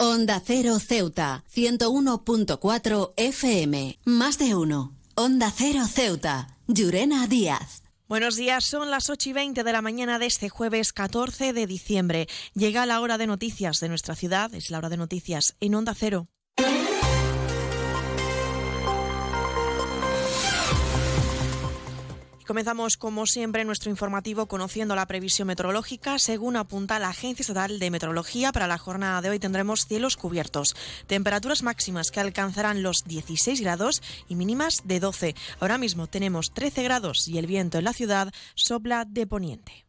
Onda Cero Ceuta, 101.4 FM. Más de uno. Onda Cero Ceuta. Llurena Díaz. Buenos días, son las 8 y 20 de la mañana de este jueves 14 de diciembre. Llega la hora de noticias de nuestra ciudad, es la hora de noticias en Onda Cero. Comenzamos, como siempre, nuestro informativo conociendo la previsión meteorológica. Según apunta la Agencia Estatal de Meteorología, para la jornada de hoy tendremos cielos cubiertos, temperaturas máximas que alcanzarán los 16 grados y mínimas de 12. Ahora mismo tenemos 13 grados y el viento en la ciudad sopla de poniente.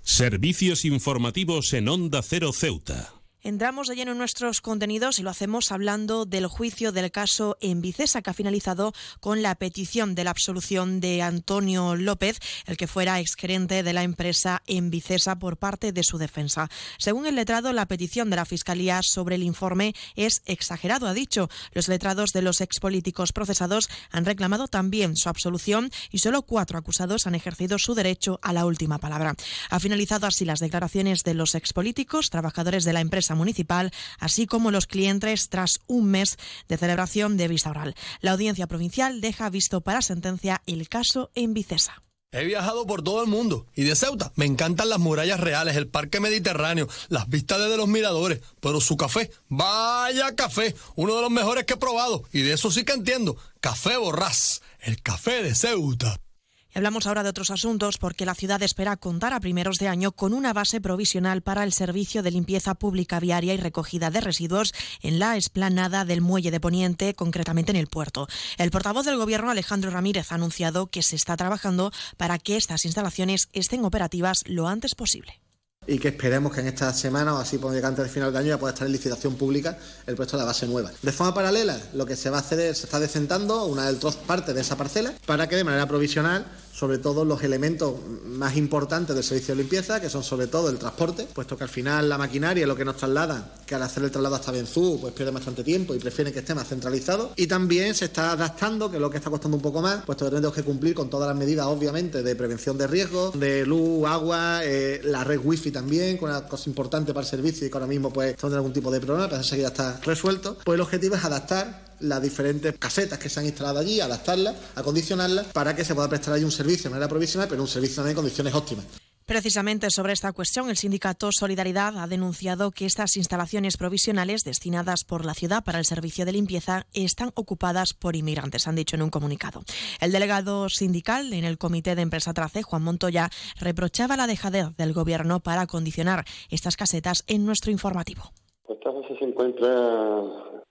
Servicios informativos en Onda Cero Ceuta. Entramos de lleno en nuestros contenidos y lo hacemos hablando del juicio del caso en Vicesa, que ha finalizado con la petición de la absolución de Antonio López, el que fuera exgerente de la empresa en Vicesa por parte de su defensa. Según el letrado, la petición de la Fiscalía sobre el informe es exagerado, ha dicho. Los letrados de los expolíticos procesados han reclamado también su absolución y solo cuatro acusados han ejercido su derecho a la última palabra. Ha finalizado así las declaraciones de los expolíticos, trabajadores de la empresa municipal, así como los clientes tras un mes de celebración de vista oral. La audiencia provincial deja visto para sentencia el caso en Vicesa. He viajado por todo el mundo y de Ceuta me encantan las murallas reales, el parque mediterráneo, las vistas desde los miradores, pero su café, vaya café, uno de los mejores que he probado y de eso sí que entiendo, café borrás, el café de Ceuta. Hablamos ahora de otros asuntos porque la ciudad espera contar a primeros de año con una base provisional para el servicio de limpieza pública viaria y recogida de residuos en la esplanada del Muelle de Poniente, concretamente en el puerto. El portavoz del Gobierno, Alejandro Ramírez, ha anunciado que se está trabajando para que estas instalaciones estén operativas lo antes posible y que esperemos que en esta semana o así por llegar antes del final de año ya pueda estar en licitación pública el puesto de la base nueva. De forma paralela, lo que se va a hacer es, se está decentando una del troz parte de esa parcela para que de manera provisional sobre todo los elementos más importantes del servicio de limpieza, que son sobre todo el transporte, puesto que al final la maquinaria es lo que nos traslada, que al hacer el traslado hasta Benzú, pues pierde bastante tiempo y prefieren que esté más centralizado. Y también se está adaptando, que es lo que está costando un poco más, puesto que tenemos que cumplir con todas las medidas, obviamente, de prevención de riesgos, de luz, agua, eh, la red wifi también, con una cosa importante para el servicio y que ahora mismo pues teniendo algún tipo de problema, pero ya está resuelto. Pues el objetivo es adaptar las diferentes casetas que se han instalado allí, adaptarlas, acondicionarlas para que se pueda prestar allí un servicio de manera provisional, pero un servicio también en condiciones óptimas. Precisamente sobre esta cuestión, el sindicato Solidaridad ha denunciado que estas instalaciones provisionales destinadas por la ciudad para el servicio de limpieza están ocupadas por inmigrantes, han dicho en un comunicado. El delegado sindical en el Comité de Empresa Trace, Juan Montoya, reprochaba la dejadez del Gobierno para acondicionar estas casetas en nuestro informativo. Esta se encuentra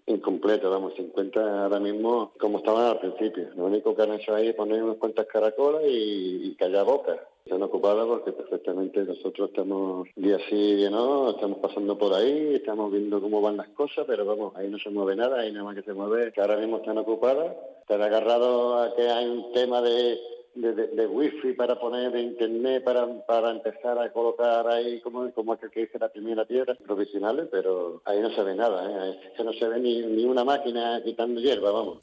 incompleta, vamos, se encuentra ahora mismo como estaban al principio. Lo único que han hecho ahí es poner unas cuantas caracolas y, y callar bocas. Están ocupadas porque perfectamente nosotros estamos día sí día no, estamos pasando por ahí, estamos viendo cómo van las cosas, pero vamos, ahí no se mueve nada, ahí nada más que se mueve que ahora mismo están ocupadas. Están agarrados a que hay un tema de de, wifi para poner de internet para, para empezar a colocar ahí como, como aquel que dice la primera piedra profesionales pero ahí no se ve nada ¿eh? que no se ve ni, ni una máquina quitando hierba vamos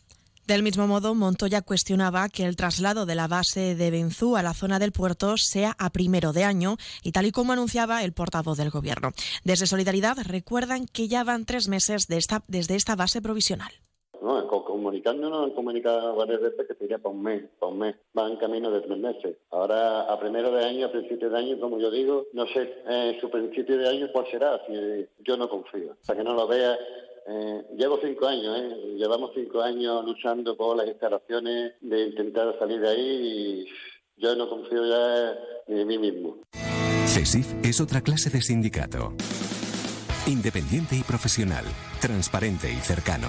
del mismo modo, Montoya cuestionaba que el traslado de la base de Benzú a la zona del puerto sea a primero de año y tal y como anunciaba el portavoz del Gobierno. Desde Solidaridad recuerdan que ya van tres meses de esta, desde esta base provisional. No, comunicándonos han comunicado varias veces que sería para un mes, para un mes, van camino de tres meses. Ahora, a primero de año, a principio de año, como yo digo, no sé eh, su principio de año cuál será, si yo no confío. Para que no lo vea, eh, llevo cinco años, eh, llevamos cinco años luchando por las instalaciones de intentar salir de ahí y yo no confío ya ni en mí mismo. CESIF es otra clase de sindicato. Independiente y profesional, transparente y cercano.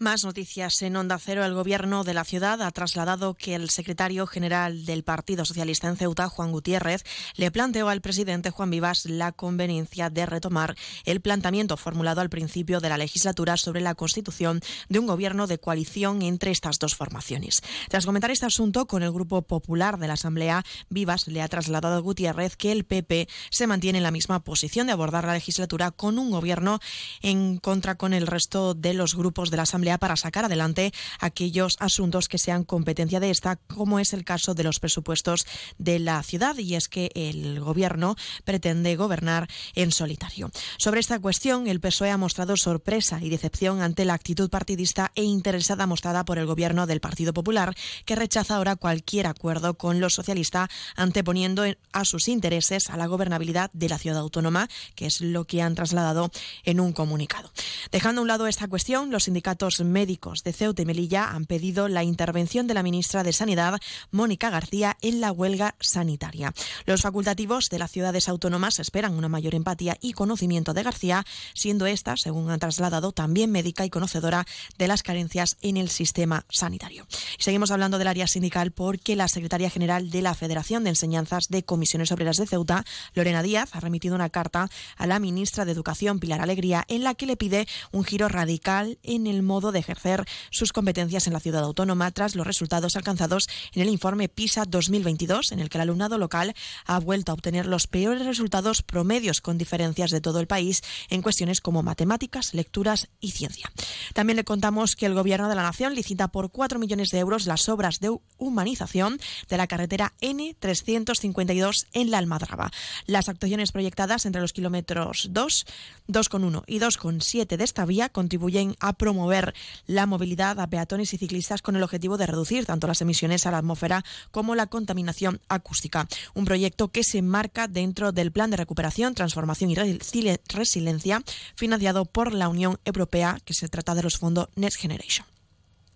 Más noticias en Onda Cero. El gobierno de la ciudad ha trasladado que el secretario general del Partido Socialista en Ceuta, Juan Gutiérrez, le planteó al presidente Juan Vivas la conveniencia de retomar el planteamiento formulado al principio de la legislatura sobre la constitución de un gobierno de coalición entre estas dos formaciones. Tras comentar este asunto con el Grupo Popular de la Asamblea, Vivas le ha trasladado a Gutiérrez que el PP se mantiene en la misma posición de abordar la legislatura con un gobierno en contra con el resto de los grupos de la Asamblea para sacar adelante aquellos asuntos que sean competencia de esta, como es el caso de los presupuestos de la ciudad, y es que el Gobierno pretende gobernar en solitario. Sobre esta cuestión, el PSOE ha mostrado sorpresa y decepción ante la actitud partidista e interesada mostrada por el Gobierno del Partido Popular, que rechaza ahora cualquier acuerdo con los socialistas, anteponiendo a sus intereses a la gobernabilidad de la ciudad autónoma, que es lo que han trasladado en un comunicado. Dejando a un lado esta cuestión, los sindicatos médicos de Ceuta y Melilla han pedido la intervención de la ministra de Sanidad, Mónica García, en la huelga sanitaria. Los facultativos de las ciudades autónomas esperan una mayor empatía y conocimiento de García, siendo esta, según han trasladado, también médica y conocedora de las carencias en el sistema sanitario. seguimos hablando del área sindical porque la secretaria general de la Federación de Enseñanzas de Comisiones Obreras de Ceuta, Lorena Díaz, ha remitido una carta a la ministra de Educación, Pilar Alegría, en la que le pide un giro radical en el modo de ejercer sus competencias en la ciudad autónoma tras los resultados alcanzados en el informe PISA 2022, en el que el alumnado local ha vuelto a obtener los peores resultados promedios con diferencias de todo el país en cuestiones como matemáticas, lecturas y ciencia. También le contamos que el Gobierno de la Nación licita por 4 millones de euros las obras de humanización de la carretera N352 en la Almadraba. Las actuaciones proyectadas entre los kilómetros 2, 2,1 y 2,7 de esta vía contribuyen a promover la movilidad a peatones y ciclistas con el objetivo de reducir tanto las emisiones a la atmósfera como la contaminación acústica. Un proyecto que se enmarca dentro del Plan de Recuperación, Transformación y Resiliencia financiado por la Unión Europea, que se trata de los fondos Next Generation.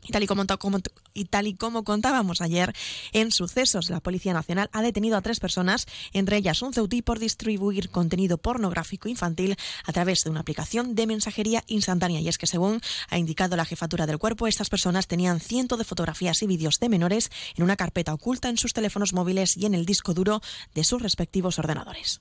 Y tal y, como, contábamos ayer en sucesos, la Policía Nacional ha detenido a tres personas, entre ellas un ceutí, por distribuir contenido pornográfico infantil a través de una aplicación de mensajería instantánea. Y es que, según ha indicado la jefatura del cuerpo, estas personas tenían cientos de fotografías y vídeos de menores en una carpeta oculta en sus teléfonos móviles y en el disco duro de sus respectivos ordenadores.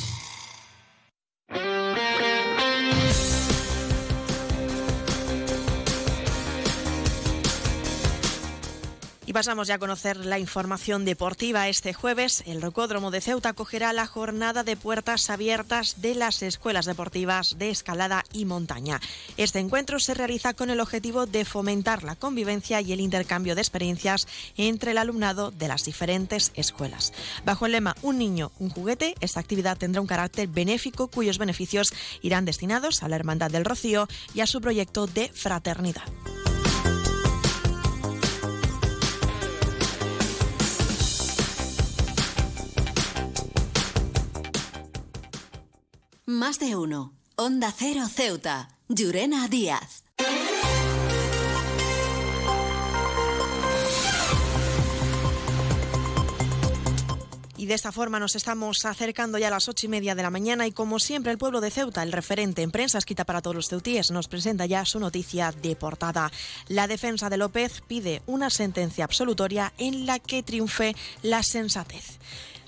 Pasamos ya a conocer la información deportiva. Este jueves, el Rocódromo de Ceuta acogerá la jornada de puertas abiertas de las escuelas deportivas de escalada y montaña. Este encuentro se realiza con el objetivo de fomentar la convivencia y el intercambio de experiencias entre el alumnado de las diferentes escuelas. Bajo el lema Un niño, un juguete, esta actividad tendrá un carácter benéfico cuyos beneficios irán destinados a la Hermandad del Rocío y a su proyecto de fraternidad. Más de uno. Onda Cero Ceuta. Llurena Díaz. Y de esta forma nos estamos acercando ya a las ocho y media de la mañana y como siempre el pueblo de Ceuta, el referente en prensa escrita para todos los ceutíes, nos presenta ya su noticia de portada. La defensa de López pide una sentencia absolutoria en la que triunfe la sensatez.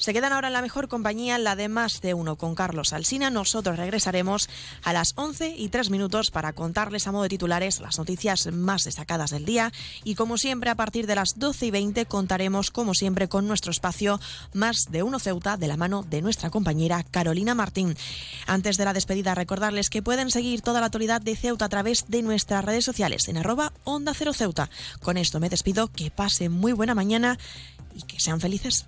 Se quedan ahora en la mejor compañía, la de más de uno con Carlos Alsina. Nosotros regresaremos a las 11 y 3 minutos para contarles a modo de titulares las noticias más destacadas del día. Y como siempre, a partir de las 12 y 20 contaremos, como siempre, con nuestro espacio más de uno Ceuta de la mano de nuestra compañera Carolina Martín. Antes de la despedida, recordarles que pueden seguir toda la actualidad de Ceuta a través de nuestras redes sociales en arroba Onda Cero Ceuta. Con esto me despido, que pasen muy buena mañana y que sean felices.